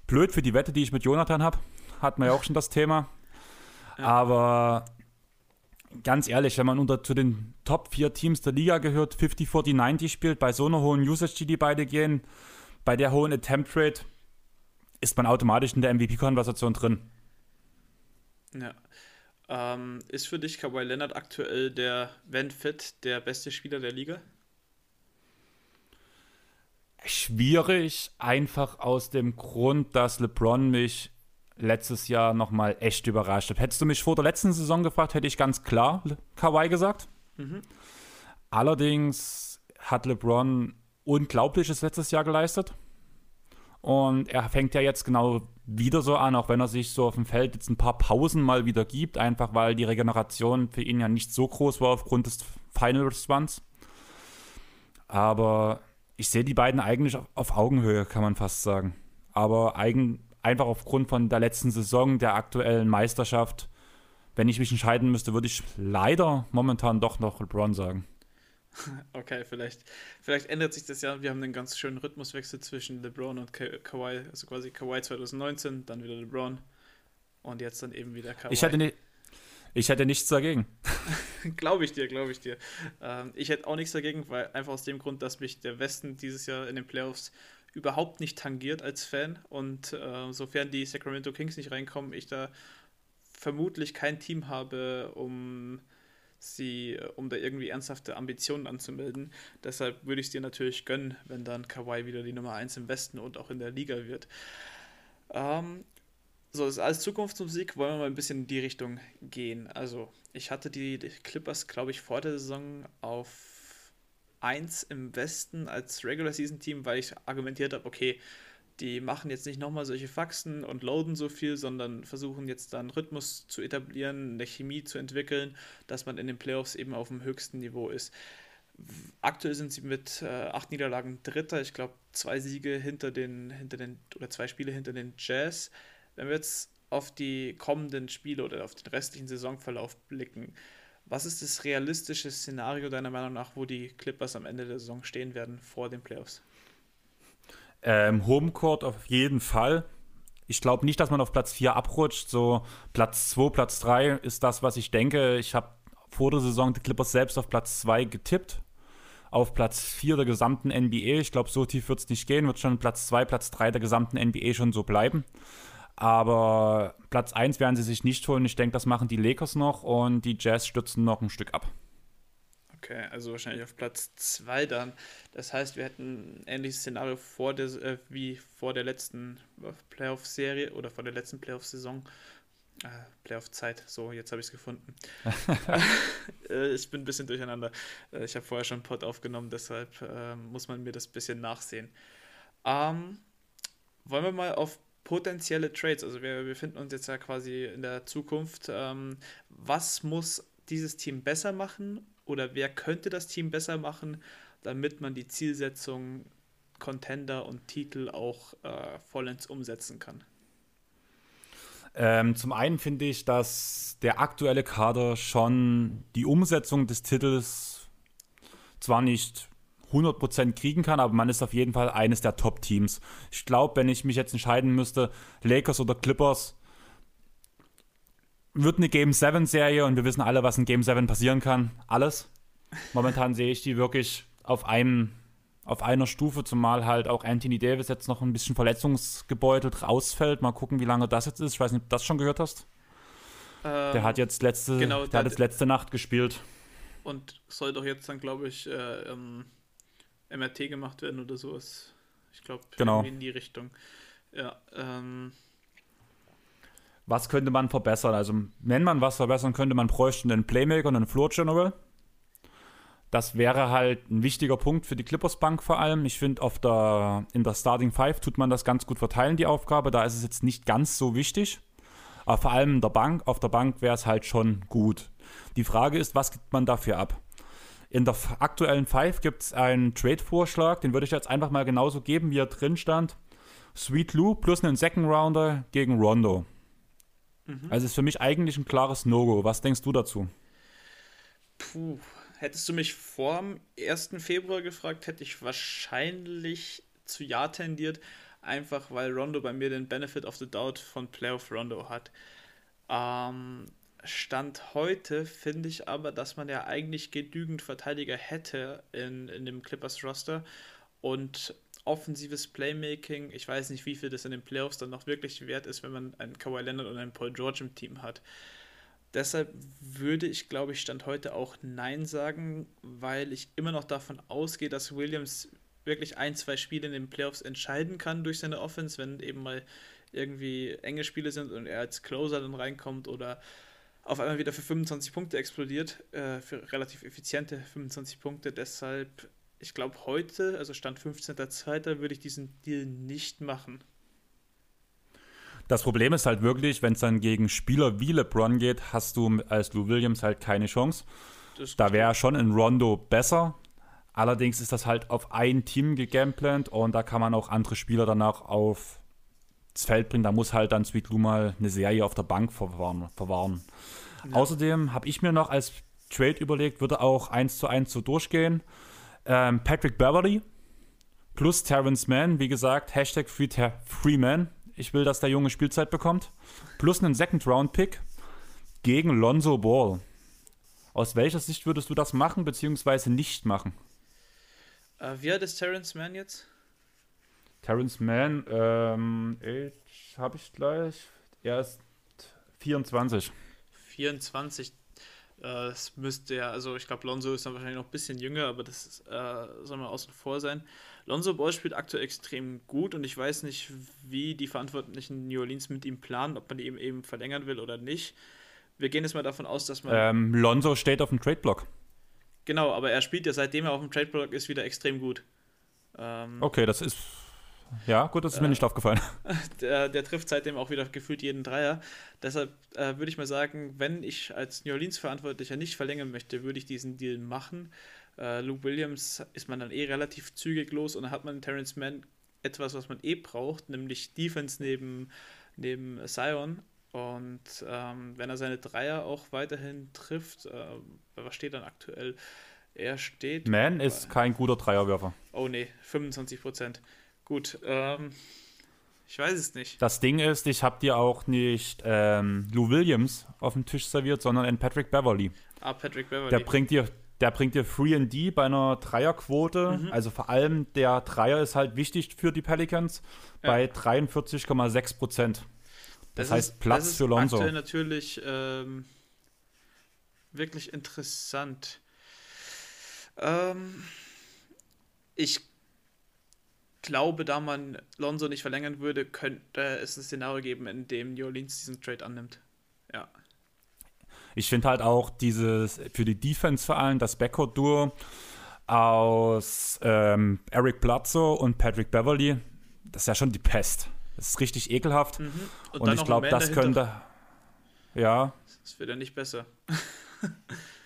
Blöd für die Wette, die ich mit Jonathan habe. Hatten wir ja auch schon das Thema. Ja. Aber ganz ehrlich, wenn man unter zu den Top 4 Teams der Liga gehört, 50, 40, 90 spielt, bei so einer hohen Usage, die die beide gehen, bei der hohen Attempt Rate, ist man automatisch in der MVP-Konversation drin. Ja. Ähm, ist für dich Kawhi Leonard aktuell der, wenn fit, der beste Spieler der Liga? Schwierig, einfach aus dem Grund, dass LeBron mich letztes Jahr nochmal echt überrascht habe. Hättest du mich vor der letzten Saison gefragt, hätte ich ganz klar Kawhi gesagt. Mhm. Allerdings hat LeBron Unglaubliches letztes Jahr geleistet. Und er fängt ja jetzt genau wieder so an, auch wenn er sich so auf dem Feld jetzt ein paar Pausen mal wieder gibt, einfach weil die Regeneration für ihn ja nicht so groß war aufgrund des Finals Runs. Aber ich sehe die beiden eigentlich auf Augenhöhe, kann man fast sagen. Aber eigen, einfach aufgrund von der letzten Saison, der aktuellen Meisterschaft, wenn ich mich entscheiden müsste, würde ich leider momentan doch noch LeBron sagen. <laughs> Okay, vielleicht, vielleicht ändert sich das ja. Wir haben einen ganz schönen Rhythmuswechsel zwischen LeBron und Ka Kawhi, also quasi Kawhi 2019, dann wieder LeBron und jetzt dann eben wieder Kawhi. Ich hätte, nicht, ich hätte nichts dagegen. <laughs> glaube ich dir, glaube ich dir. Ähm, ich hätte auch nichts dagegen, weil einfach aus dem Grund, dass mich der Westen dieses Jahr in den Playoffs überhaupt nicht tangiert als Fan. Und äh, sofern die Sacramento Kings nicht reinkommen, ich da vermutlich kein Team habe, um sie, um da irgendwie ernsthafte Ambitionen anzumelden. Deshalb würde ich es dir natürlich gönnen, wenn dann Kawhi wieder die Nummer 1 im Westen und auch in der Liga wird. Ähm, so, das ist alles Zukunftsmusik. Wollen wir mal ein bisschen in die Richtung gehen. Also, ich hatte die Clippers, glaube ich, vor der Saison auf 1 im Westen als Regular Season Team, weil ich argumentiert habe, okay, die machen jetzt nicht nochmal solche Faxen und loaden so viel, sondern versuchen jetzt da einen Rhythmus zu etablieren, eine Chemie zu entwickeln, dass man in den Playoffs eben auf dem höchsten Niveau ist. Aktuell sind sie mit äh, acht Niederlagen Dritter, ich glaube zwei Siege hinter den, hinter den, oder zwei Spiele hinter den Jazz. Wenn wir jetzt auf die kommenden Spiele oder auf den restlichen Saisonverlauf blicken, was ist das realistische Szenario deiner Meinung nach, wo die Clippers am Ende der Saison stehen werden vor den Playoffs? Ähm, Homecourt auf jeden Fall. Ich glaube nicht, dass man auf Platz 4 abrutscht. So Platz 2, Platz 3 ist das, was ich denke. Ich habe vor der Saison die Clippers selbst auf Platz 2 getippt. Auf Platz 4 der gesamten NBA. Ich glaube, so tief wird es nicht gehen. Wird schon Platz 2, Platz 3 der gesamten NBA schon so bleiben. Aber Platz 1 werden sie sich nicht holen. Ich denke, das machen die Lakers noch und die Jazz stürzen noch ein Stück ab. Okay, also wahrscheinlich auf Platz 2 dann. Das heißt, wir hätten ein ähnliches Szenario vor der, äh, wie vor der letzten Playoff-Serie oder vor der letzten Playoff-Saison. Äh, Playoff-Zeit, so, jetzt habe ich es gefunden. <laughs> <laughs> äh, ich bin ein bisschen durcheinander. Äh, ich habe vorher schon einen Pod aufgenommen, deshalb ähm, muss man mir das ein bisschen nachsehen. Ähm, wollen wir mal auf potenzielle Trades, also wir befinden uns jetzt ja quasi in der Zukunft. Ähm, was muss dieses Team besser machen oder wer könnte das Team besser machen, damit man die Zielsetzung Contender und Titel auch äh, vollends umsetzen kann? Ähm, zum einen finde ich, dass der aktuelle Kader schon die Umsetzung des Titels zwar nicht 100% kriegen kann, aber man ist auf jeden Fall eines der Top-Teams. Ich glaube, wenn ich mich jetzt entscheiden müsste, Lakers oder Clippers, wird eine Game 7 Serie und wir wissen alle, was in Game 7 passieren kann. Alles. Momentan sehe ich die wirklich auf einem auf einer Stufe, zumal halt auch Anthony Davis jetzt noch ein bisschen verletzungsgebeutelt rausfällt. Mal gucken, wie lange das jetzt ist. Ich weiß nicht, ob du das schon gehört hast. Ähm, der hat jetzt letzte, genau, der hat jetzt letzte Nacht gespielt. Und soll doch jetzt dann, glaube ich, äh, ähm, MRT gemacht werden oder sowas. Ich glaube, genau. in die Richtung. Ja, ähm, was könnte man verbessern? Also, wenn man was verbessern könnte, man bräuchte einen Playmaker und einen Floor General. Das wäre halt ein wichtiger Punkt für die Clippers Bank vor allem. Ich finde, der, in der Starting Five tut man das ganz gut verteilen, die Aufgabe. Da ist es jetzt nicht ganz so wichtig. Aber vor allem der Bank, auf der Bank wäre es halt schon gut. Die Frage ist, was gibt man dafür ab? In der aktuellen Five gibt es einen Trade-Vorschlag, den würde ich jetzt einfach mal genauso geben, wie er drin stand. Sweet Lou plus einen Second Rounder gegen Rondo. Mhm. Also ist für mich eigentlich ein klares No-Go. Was denkst du dazu? Puh, hättest du mich vor dem 1. Februar gefragt, hätte ich wahrscheinlich zu Ja tendiert, einfach weil Rondo bei mir den Benefit of the Doubt von Playoff Rondo hat. Ähm, Stand heute finde ich aber, dass man ja eigentlich genügend Verteidiger hätte in, in dem Clippers-Roster und offensives Playmaking, ich weiß nicht, wie viel das in den Playoffs dann noch wirklich wert ist, wenn man einen Kawhi Leonard und einen Paul George im Team hat. Deshalb würde ich, glaube ich, Stand heute auch Nein sagen, weil ich immer noch davon ausgehe, dass Williams wirklich ein, zwei Spiele in den Playoffs entscheiden kann durch seine Offense, wenn eben mal irgendwie enge Spiele sind und er als Closer dann reinkommt oder auf einmal wieder für 25 Punkte explodiert, äh, für relativ effiziente 25 Punkte. Deshalb, ich glaube, heute, also Stand 15.02., würde ich diesen Deal nicht machen. Das Problem ist halt wirklich, wenn es dann gegen Spieler wie LeBron geht, hast du als Lou Williams halt keine Chance. Da wäre schon ein Rondo besser. Allerdings ist das halt auf ein Team gegameplant und da kann man auch andere Spieler danach aufs Feld bringen. Da muss halt dann Sweet Lou mal eine Serie auf der Bank verwahren. verwahren. Ja. Außerdem habe ich mir noch als Trade überlegt, würde auch 1 zu 1 so durchgehen. Ähm, Patrick Beverly plus Terrence Mann, wie gesagt, Hashtag Free, Free Man. Ich will, dass der Junge Spielzeit bekommt. Plus einen Second-Round-Pick gegen Lonzo Ball. Aus welcher Sicht würdest du das machen, beziehungsweise nicht machen? Äh, wie alt ist Terrence Mann jetzt? Terrence Mann, ähm, habe ich gleich. Er ist 24. 24. Äh, es müsste ja, also ich glaube, Lonzo ist dann wahrscheinlich noch ein bisschen jünger, aber das äh, soll mal außen vor sein. Lonzo Ball spielt aktuell extrem gut und ich weiß nicht, wie die Verantwortlichen New Orleans mit ihm planen, ob man die eben, eben verlängern will oder nicht. Wir gehen jetzt mal davon aus, dass man. Ähm, Lonzo steht auf dem Trade-Block. Genau, aber er spielt ja seitdem er auf dem Trade-Block ist wieder extrem gut. Ähm, okay, das ist ja, gut, das ist mir nicht aufgefallen. <laughs> Der, der, trifft seitdem auch wieder gefühlt jeden Dreier. Deshalb äh, würde ich mal sagen, wenn ich als New Orleans-Verantwortlicher nicht verlängern möchte, würde ich diesen Deal machen. Äh, Luke Williams ist man dann eh relativ zügig los und dann hat man Terrence Mann etwas, was man eh braucht, nämlich Defense neben, neben Sion. Und ähm, wenn er seine Dreier auch weiterhin trifft, äh, was steht dann aktuell? Er steht. Man ist kein guter Dreierwerfer. Oh nee, 25 Prozent. Gut, ähm, ich weiß es nicht. Das Ding ist, ich habe dir auch nicht ähm, Lou Williams auf dem Tisch serviert, sondern einen Patrick Beverly. Ah, Patrick Beverly. Der bringt dir, der bringt dir 3D bei einer Dreierquote. Mhm. Also vor allem der Dreier ist halt wichtig für die Pelicans ja. bei 43,6 Prozent. Das, das, heißt Platz das ist für Lonzo. Aktuell natürlich ähm, wirklich interessant. Ähm, ich glaube, da man Lonzo nicht verlängern würde, könnte es ein Szenario geben, in dem New Orleans diesen Trade annimmt. Ja. Ich finde halt auch dieses für die Defense vor allem das Backcourt-Duo aus ähm, Eric Bledsoe und Patrick Beverly, das ist ja schon die Pest. Das ist richtig ekelhaft. Mhm. Und, und ich glaube, das dahinter. könnte. Ja. Das wird ja nicht besser. <laughs>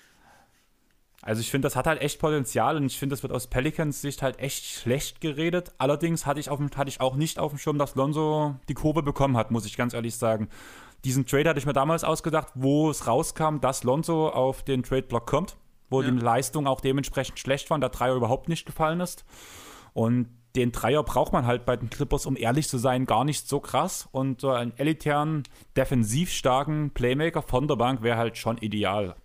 Also ich finde, das hat halt echt Potenzial und ich finde, das wird aus Pelicans Sicht halt echt schlecht geredet. Allerdings hatte ich, auf, hatte ich auch nicht auf dem Schirm, dass Lonzo die Kurve bekommen hat, muss ich ganz ehrlich sagen. Diesen Trade hatte ich mir damals ausgedacht, wo es rauskam, dass Lonzo auf den Trade-Block kommt, wo ja. die Leistung auch dementsprechend schlecht war und der Dreier überhaupt nicht gefallen ist. Und den Dreier braucht man halt bei den Clippers, um ehrlich zu sein, gar nicht so krass. Und so einen elitären, defensiv starken Playmaker von der Bank wäre halt schon ideal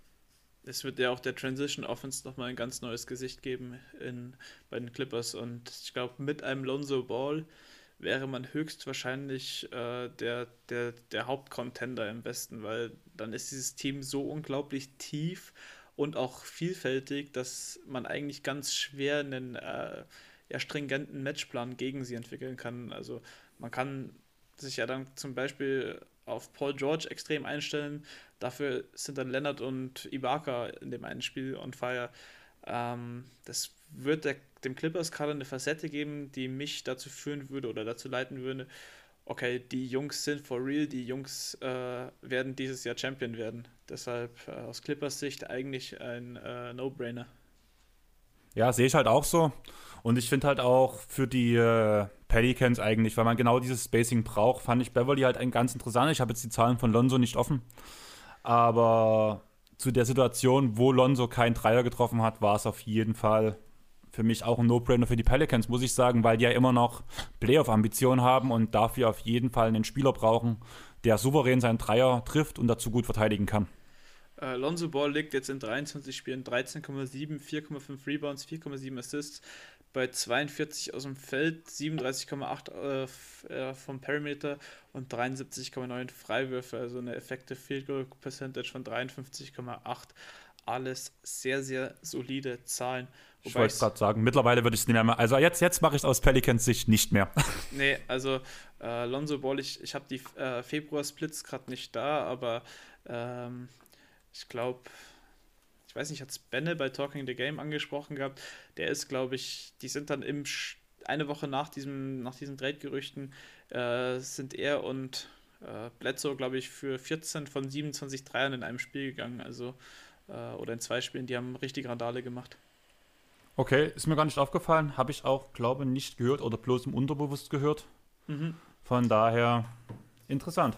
es wird ja auch der Transition Offense nochmal ein ganz neues Gesicht geben in, bei den Clippers. Und ich glaube, mit einem Lonzo Ball wäre man höchstwahrscheinlich äh, der, der, der Hauptcontender im Westen, weil dann ist dieses Team so unglaublich tief und auch vielfältig, dass man eigentlich ganz schwer einen äh, ja, stringenten Matchplan gegen sie entwickeln kann. Also man kann sich ja dann zum Beispiel auf Paul George extrem einstellen. Dafür sind dann Leonard und Ibaka in dem einen Spiel on fire. Ähm, das wird der, dem Clippers gerade eine Facette geben, die mich dazu führen würde oder dazu leiten würde, okay, die Jungs sind for real, die Jungs äh, werden dieses Jahr Champion werden. Deshalb äh, aus Clippers Sicht eigentlich ein äh, No-Brainer. Ja, sehe ich halt auch so. Und ich finde halt auch für die äh, Pelicans eigentlich, weil man genau dieses Spacing braucht, fand ich Beverly halt ein ganz interessant. Ich habe jetzt die Zahlen von Lonzo nicht offen. Aber zu der Situation, wo Lonzo keinen Dreier getroffen hat, war es auf jeden Fall für mich auch ein No-Brainer für die Pelicans, muss ich sagen, weil die ja immer noch Playoff-Ambitionen haben und dafür auf jeden Fall einen Spieler brauchen, der souverän seinen Dreier trifft und dazu gut verteidigen kann. Äh, Lonzo Ball liegt jetzt in 23 Spielen 13,7, 4,5 Rebounds, 4,7 Assists, bei 42 aus dem Feld, 37,8 äh, äh, vom Perimeter und 73,9 Freiwürfe, also eine Effective Field Goal Percentage von 53,8. Alles sehr, sehr solide Zahlen. ich wollte gerade sagen, mittlerweile würde ich es nicht mehr machen. Also jetzt, jetzt mache ich es aus Pelicans Sicht nicht mehr. <laughs> nee, also äh, Lonzo Ball, ich, ich habe die äh, Februar-Splits gerade nicht da, aber ähm, ich glaube, ich weiß nicht, hat es Benne bei Talking the Game angesprochen gehabt. Der ist, glaube ich, die sind dann im eine Woche nach diesem, nach diesen Trade-Gerüchten äh, sind er und äh, Bledsoe, glaube ich, für 14 von 27 Dreiern in einem Spiel gegangen. Also, äh, oder in zwei Spielen, die haben richtig Randale gemacht. Okay, ist mir gar nicht aufgefallen. Habe ich auch, glaube ich, nicht gehört oder bloß im Unterbewusst gehört. Mhm. Von daher interessant.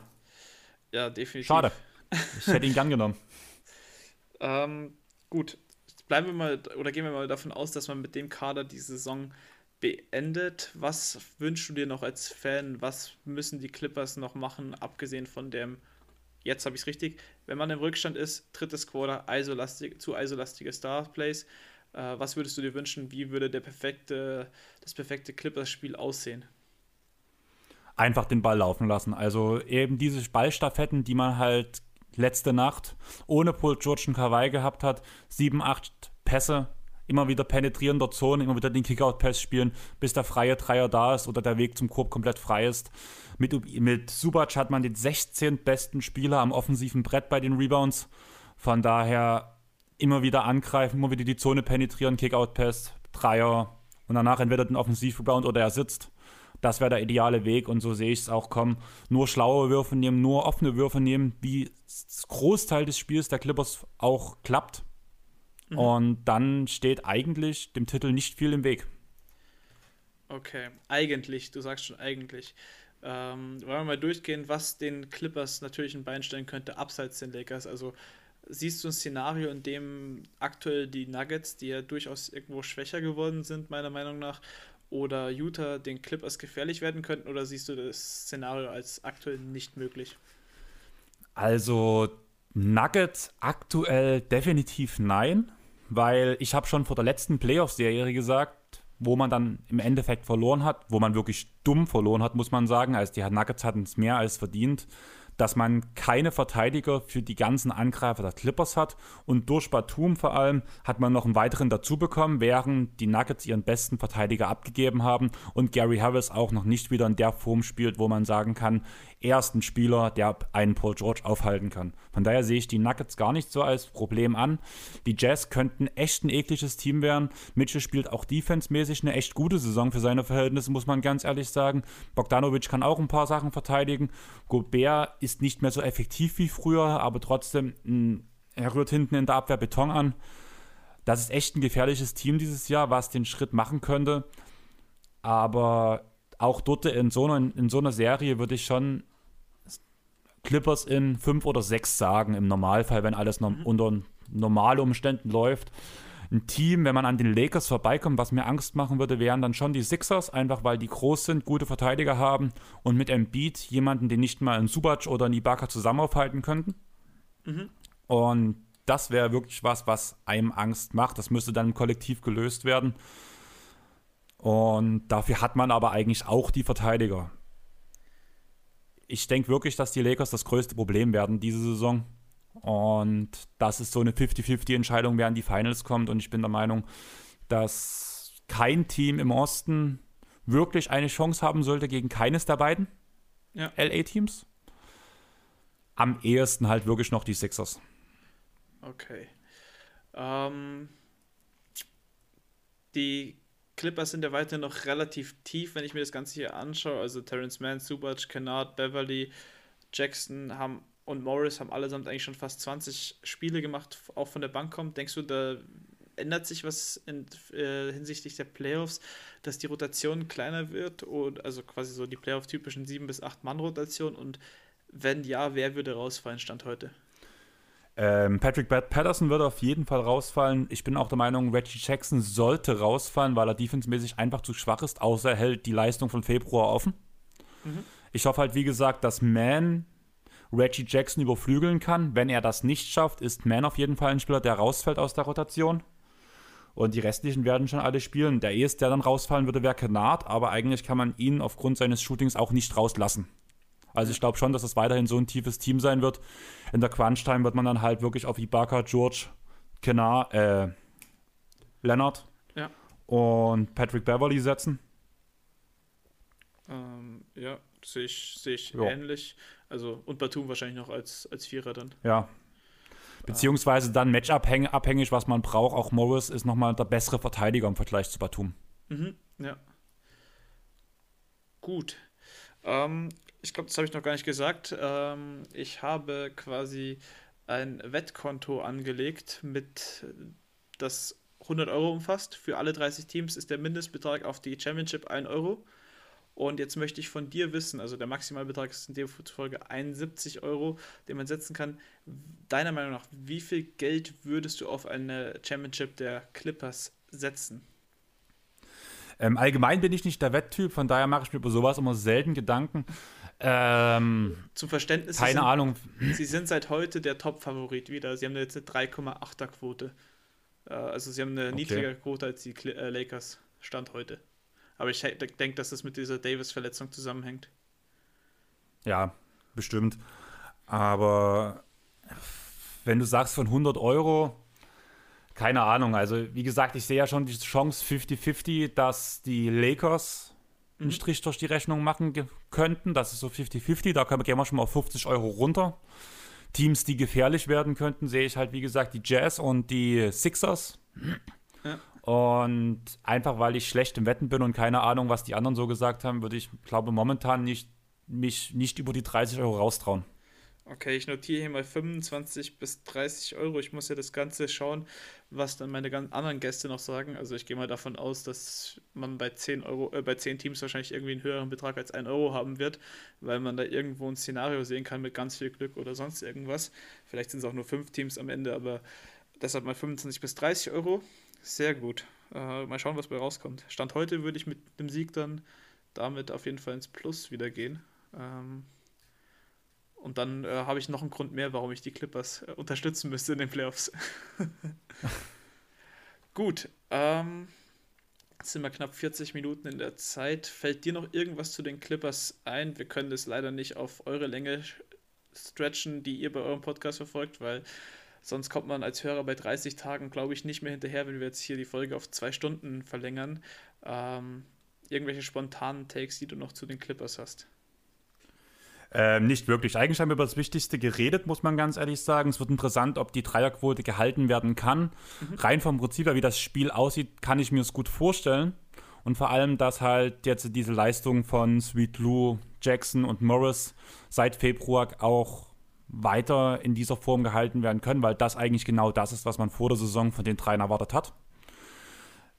Ja, definitiv. Schade. Ich hätte ihn gern genommen. <laughs> ähm, Gut, bleiben wir mal oder gehen wir mal davon aus, dass man mit dem Kader die Saison beendet. Was wünschst du dir noch als Fan? Was müssen die Clippers noch machen, abgesehen von dem, jetzt habe ich es richtig, wenn man im Rückstand ist, drittes Quarter, isolastig, zu isolastige Starplays. Äh, was würdest du dir wünschen? Wie würde der perfekte, das perfekte Clippers-Spiel aussehen? Einfach den Ball laufen lassen. Also eben diese Ballstaffetten, die man halt letzte Nacht ohne Paul George und Kawhi gehabt hat. Sieben, acht Pässe, immer wieder penetrieren der Zone, immer wieder den Kickout-Pass spielen, bis der freie Dreier da ist oder der Weg zum Korb komplett frei ist. Mit, mit Subac hat man den 16. besten Spieler am offensiven Brett bei den Rebounds. Von daher immer wieder angreifen, immer wieder die Zone penetrieren, Kickout-Pass, Dreier und danach entweder den Offensiv-Rebound oder er sitzt. Das wäre der ideale Weg und so sehe ich es auch kommen. Nur schlaue Würfe nehmen, nur offene Würfe nehmen, wie das Großteil des Spiels der Clippers auch klappt. Mhm. Und dann steht eigentlich dem Titel nicht viel im Weg. Okay, eigentlich, du sagst schon eigentlich. Ähm, wollen wir mal durchgehen, was den Clippers natürlich ein Bein stellen könnte, abseits den Lakers. Also siehst du ein Szenario, in dem aktuell die Nuggets, die ja durchaus irgendwo schwächer geworden sind, meiner Meinung nach, oder Utah den Clippers gefährlich werden könnten, oder siehst du das Szenario als aktuell nicht möglich? Also Nuggets aktuell definitiv nein, weil ich habe schon vor der letzten Playoff-Serie gesagt, wo man dann im Endeffekt verloren hat, wo man wirklich dumm verloren hat, muss man sagen. Also die Nuggets hatten es mehr als verdient dass man keine Verteidiger für die ganzen Angreifer der Clippers hat. Und durch Batum vor allem hat man noch einen weiteren dazu bekommen, während die Nuggets ihren besten Verteidiger abgegeben haben und Gary Harris auch noch nicht wieder in der Form spielt, wo man sagen kann, er ist ein Spieler, der einen Paul George aufhalten kann. Von daher sehe ich die Nuggets gar nicht so als Problem an. Die Jazz könnten echt ein ekliges Team werden. Mitchell spielt auch defensemäßig eine echt gute Saison für seine Verhältnisse, muss man ganz ehrlich sagen. Bogdanovic kann auch ein paar Sachen verteidigen. Gobert ist nicht mehr so effektiv wie früher, aber trotzdem, er rührt hinten in der Abwehr Beton an. Das ist echt ein gefährliches Team dieses Jahr, was den Schritt machen könnte. Aber auch dort in so einer, in so einer Serie würde ich schon Clippers in fünf oder sechs sagen, im Normalfall, wenn alles no mhm. unter normalen Umständen läuft. Ein Team, wenn man an den Lakers vorbeikommt, was mir Angst machen würde, wären dann schon die Sixers, einfach weil die groß sind, gute Verteidiger haben und mit Embiid jemanden, den nicht mal ein Subac oder ein Ibaka zusammen aufhalten könnten. Mhm. Und das wäre wirklich was, was einem Angst macht. Das müsste dann kollektiv gelöst werden. Und dafür hat man aber eigentlich auch die Verteidiger ich denke wirklich, dass die Lakers das größte Problem werden diese Saison. Und dass es so eine 50-50-Entscheidung während die Finals kommt. Und ich bin der Meinung, dass kein Team im Osten wirklich eine Chance haben sollte gegen keines der beiden ja. LA-Teams. Am ehesten halt wirklich noch die Sixers. Okay. Ähm, die Clippers sind ja weiterhin noch relativ tief, wenn ich mir das Ganze hier anschaue. Also Terrence Mann, Subac, Kennard, Beverly, Jackson haben und Morris haben allesamt eigentlich schon fast 20 Spiele gemacht, auch von der Bank kommt. Denkst du, da ändert sich was in, äh, hinsichtlich der Playoffs, dass die Rotation kleiner wird? Und, also quasi so die Playoff-typischen 7 bis 8 Mann-Rotation? Und wenn ja, wer würde rausfallen, Stand heute? Ähm, Patrick Patterson würde auf jeden Fall rausfallen. Ich bin auch der Meinung, Reggie Jackson sollte rausfallen, weil er defensemäßig einfach zu schwach ist, außer er hält die Leistung von Februar offen. Mhm. Ich hoffe halt, wie gesagt, dass Man Reggie Jackson überflügeln kann. Wenn er das nicht schafft, ist Man auf jeden Fall ein Spieler, der rausfällt aus der Rotation. Und die restlichen werden schon alle spielen. Der erste, der dann rausfallen würde, wäre Kennard, aber eigentlich kann man ihn aufgrund seines Shootings auch nicht rauslassen. Also ich glaube schon, dass es weiterhin so ein tiefes Team sein wird. In der Crunch-Time wird man dann halt wirklich auf Ibaka, George, Kenar, äh, Leonard ja. und Patrick Beverly setzen. Ähm, ja, sehe ich, seh ich ähnlich. Also, und Batum wahrscheinlich noch als, als Vierer dann. Ja. Beziehungsweise dann Matchup-abhängig, was man braucht. Auch Morris ist nochmal der bessere Verteidiger im Vergleich zu Batum. Mhm, ja. Gut. Ähm, ich glaube, das habe ich noch gar nicht gesagt. Ähm, ich habe quasi ein Wettkonto angelegt, mit das 100 Euro umfasst. Für alle 30 Teams ist der Mindestbetrag auf die Championship 1 Euro. Und jetzt möchte ich von dir wissen, also der Maximalbetrag ist in der Folge 71 Euro, den man setzen kann. Deiner Meinung nach, wie viel Geld würdest du auf eine Championship der Clippers setzen? Ähm, allgemein bin ich nicht der Wetttyp, von daher mache ich mir über sowas immer selten Gedanken. Ähm, Zum Verständnis. Keine sie sind, Ahnung. Sie sind seit heute der Top-Favorit wieder. Sie haben jetzt eine 3,8er Quote. Äh, also sie haben eine okay. niedrigere Quote als die äh, Lakers. Stand heute. Aber ich denke, dass das mit dieser Davis-Verletzung zusammenhängt. Ja, bestimmt. Aber wenn du sagst von 100 Euro, keine Ahnung. Also, wie gesagt, ich sehe ja schon die Chance 50-50, dass die Lakers einen mhm. Strich durch die Rechnung machen könnten. Das ist so 50-50, da gehen wir schon mal auf 50 Euro runter. Teams, die gefährlich werden könnten, sehe ich halt, wie gesagt, die Jazz und die Sixers. Ja. Und einfach weil ich schlecht im Wetten bin und keine Ahnung, was die anderen so gesagt haben, würde ich, glaube momentan nicht, mich nicht über die 30 Euro raustrauen. Okay, ich notiere hier mal 25 bis 30 Euro. Ich muss ja das Ganze schauen, was dann meine anderen Gäste noch sagen. Also ich gehe mal davon aus, dass man bei 10 Euro, äh, bei 10 Teams wahrscheinlich irgendwie einen höheren Betrag als 1 Euro haben wird, weil man da irgendwo ein Szenario sehen kann mit ganz viel Glück oder sonst irgendwas. Vielleicht sind es auch nur 5 Teams am Ende, aber deshalb mal 25 bis 30 Euro. Sehr gut. Äh, mal schauen, was bei rauskommt. Stand heute würde ich mit dem Sieg dann damit auf jeden Fall ins Plus wieder gehen. Ähm, und dann äh, habe ich noch einen Grund mehr, warum ich die Clippers äh, unterstützen müsste in den Playoffs. <laughs> Gut, ähm, jetzt sind wir knapp 40 Minuten in der Zeit. Fällt dir noch irgendwas zu den Clippers ein? Wir können das leider nicht auf eure Länge stretchen, die ihr bei eurem Podcast verfolgt, weil sonst kommt man als Hörer bei 30 Tagen, glaube ich, nicht mehr hinterher, wenn wir jetzt hier die Folge auf zwei Stunden verlängern. Ähm, irgendwelche spontanen Takes, die du noch zu den Clippers hast? Ähm, nicht wirklich. Eigentlich haben wir über das Wichtigste geredet, muss man ganz ehrlich sagen. Es wird interessant, ob die Dreierquote gehalten werden kann. Mhm. Rein vom Prinzip her, wie das Spiel aussieht, kann ich mir es gut vorstellen. Und vor allem, dass halt jetzt diese Leistung von Sweet Lou, Jackson und Morris seit Februar auch weiter in dieser Form gehalten werden können, weil das eigentlich genau das ist, was man vor der Saison von den dreien erwartet hat.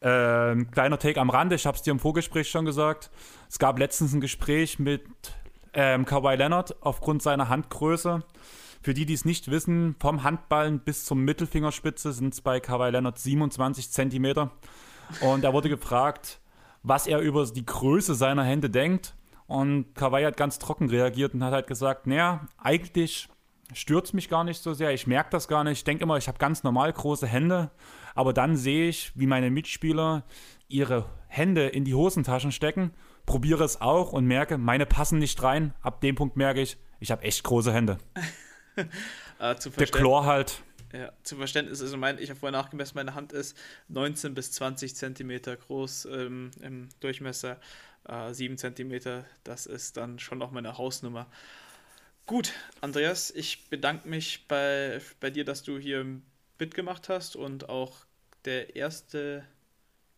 Ähm, kleiner Take am Rande, ich habe es dir im Vorgespräch schon gesagt. Es gab letztens ein Gespräch mit ähm, Kawhi Leonard aufgrund seiner Handgröße. Für die, die es nicht wissen, vom Handballen bis zum Mittelfingerspitze sind es bei Kawhi Leonard 27 Zentimeter. Und er wurde gefragt, was er über die Größe seiner Hände denkt. Und Kawhi hat ganz trocken reagiert und hat halt gesagt, naja, eigentlich stört es mich gar nicht so sehr, ich merke das gar nicht. Ich denke immer, ich habe ganz normal große Hände, aber dann sehe ich, wie meine Mitspieler ihre Hände in die Hosentaschen stecken probiere es auch und merke, meine passen nicht rein. Ab dem Punkt merke ich, ich habe echt große Hände. <laughs> äh, Der Chlor halt. Ja, zum Verständnis, also mein, ich habe vorher nachgemessen, meine Hand ist 19 bis 20 Zentimeter groß ähm, im Durchmesser, äh, 7 Zentimeter, das ist dann schon auch meine Hausnummer. Gut, Andreas, ich bedanke mich bei, bei dir, dass du hier mitgemacht hast und auch der erste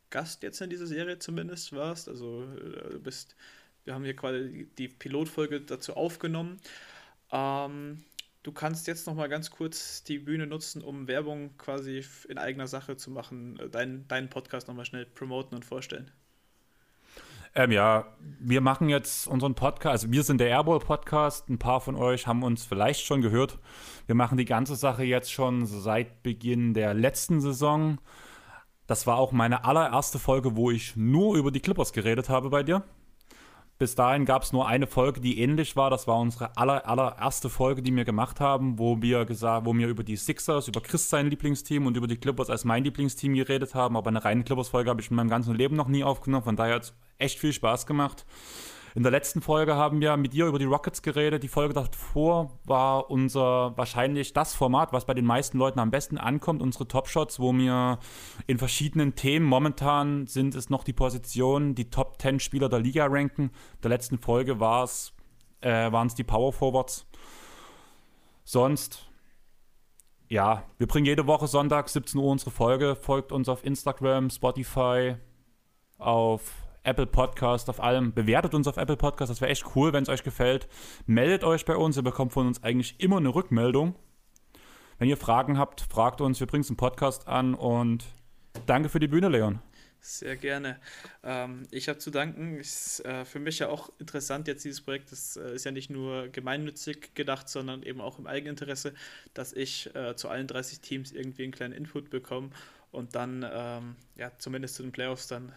Gast jetzt in dieser Serie zumindest warst. Also äh, du bist, wir haben hier quasi die Pilotfolge dazu aufgenommen. Ähm, du kannst jetzt noch mal ganz kurz die Bühne nutzen, um Werbung quasi in eigener Sache zu machen, äh, deinen, deinen Podcast noch mal schnell promoten und vorstellen. Ähm, ja, wir machen jetzt unseren Podcast, also wir sind der Airball Podcast, ein paar von euch haben uns vielleicht schon gehört. Wir machen die ganze Sache jetzt schon seit Beginn der letzten Saison. Das war auch meine allererste Folge, wo ich nur über die Clippers geredet habe bei dir. Bis dahin gab es nur eine Folge, die ähnlich war. Das war unsere aller, allererste Folge, die wir gemacht haben, wo wir gesagt, wo wir über die Sixers, über Chris sein Lieblingsteam und über die Clippers als mein Lieblingsteam geredet haben. Aber eine reine Clippers-Folge habe ich in meinem ganzen Leben noch nie aufgenommen. Von daher echt viel Spaß gemacht. In der letzten Folge haben wir mit dir über die Rockets geredet. Die Folge davor war unser wahrscheinlich das Format, was bei den meisten Leuten am besten ankommt, unsere Top Shots, wo wir in verschiedenen Themen, momentan sind es noch die Positionen, die Top 10 Spieler der Liga ranken. In der letzten Folge äh, waren es die Power Forwards. Sonst ja, wir bringen jede Woche Sonntag 17 Uhr unsere Folge. Folgt uns auf Instagram, Spotify, auf Apple Podcast, auf allem. Bewertet uns auf Apple Podcast, das wäre echt cool, wenn es euch gefällt. Meldet euch bei uns, ihr bekommt von uns eigentlich immer eine Rückmeldung. Wenn ihr Fragen habt, fragt uns, wir bringen es im Podcast an und danke für die Bühne, Leon. Sehr gerne. Ähm, ich habe zu danken. Ist äh, für mich ja auch interessant jetzt dieses Projekt. Das äh, ist ja nicht nur gemeinnützig gedacht, sondern eben auch im Eigeninteresse, dass ich äh, zu allen 30 Teams irgendwie einen kleinen Input bekomme und dann ähm, ja zumindest zu den Playoffs dann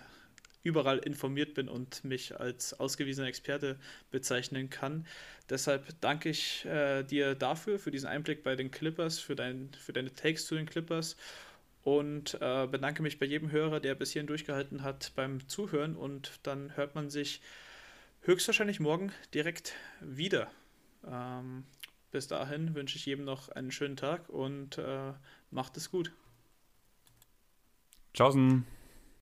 überall informiert bin und mich als ausgewiesener Experte bezeichnen kann. Deshalb danke ich äh, dir dafür, für diesen Einblick bei den Clippers, für, dein, für deine Takes zu den Clippers und äh, bedanke mich bei jedem Hörer, der bis hierhin durchgehalten hat beim Zuhören und dann hört man sich höchstwahrscheinlich morgen direkt wieder. Ähm, bis dahin wünsche ich jedem noch einen schönen Tag und äh, macht es gut. Tschaußen.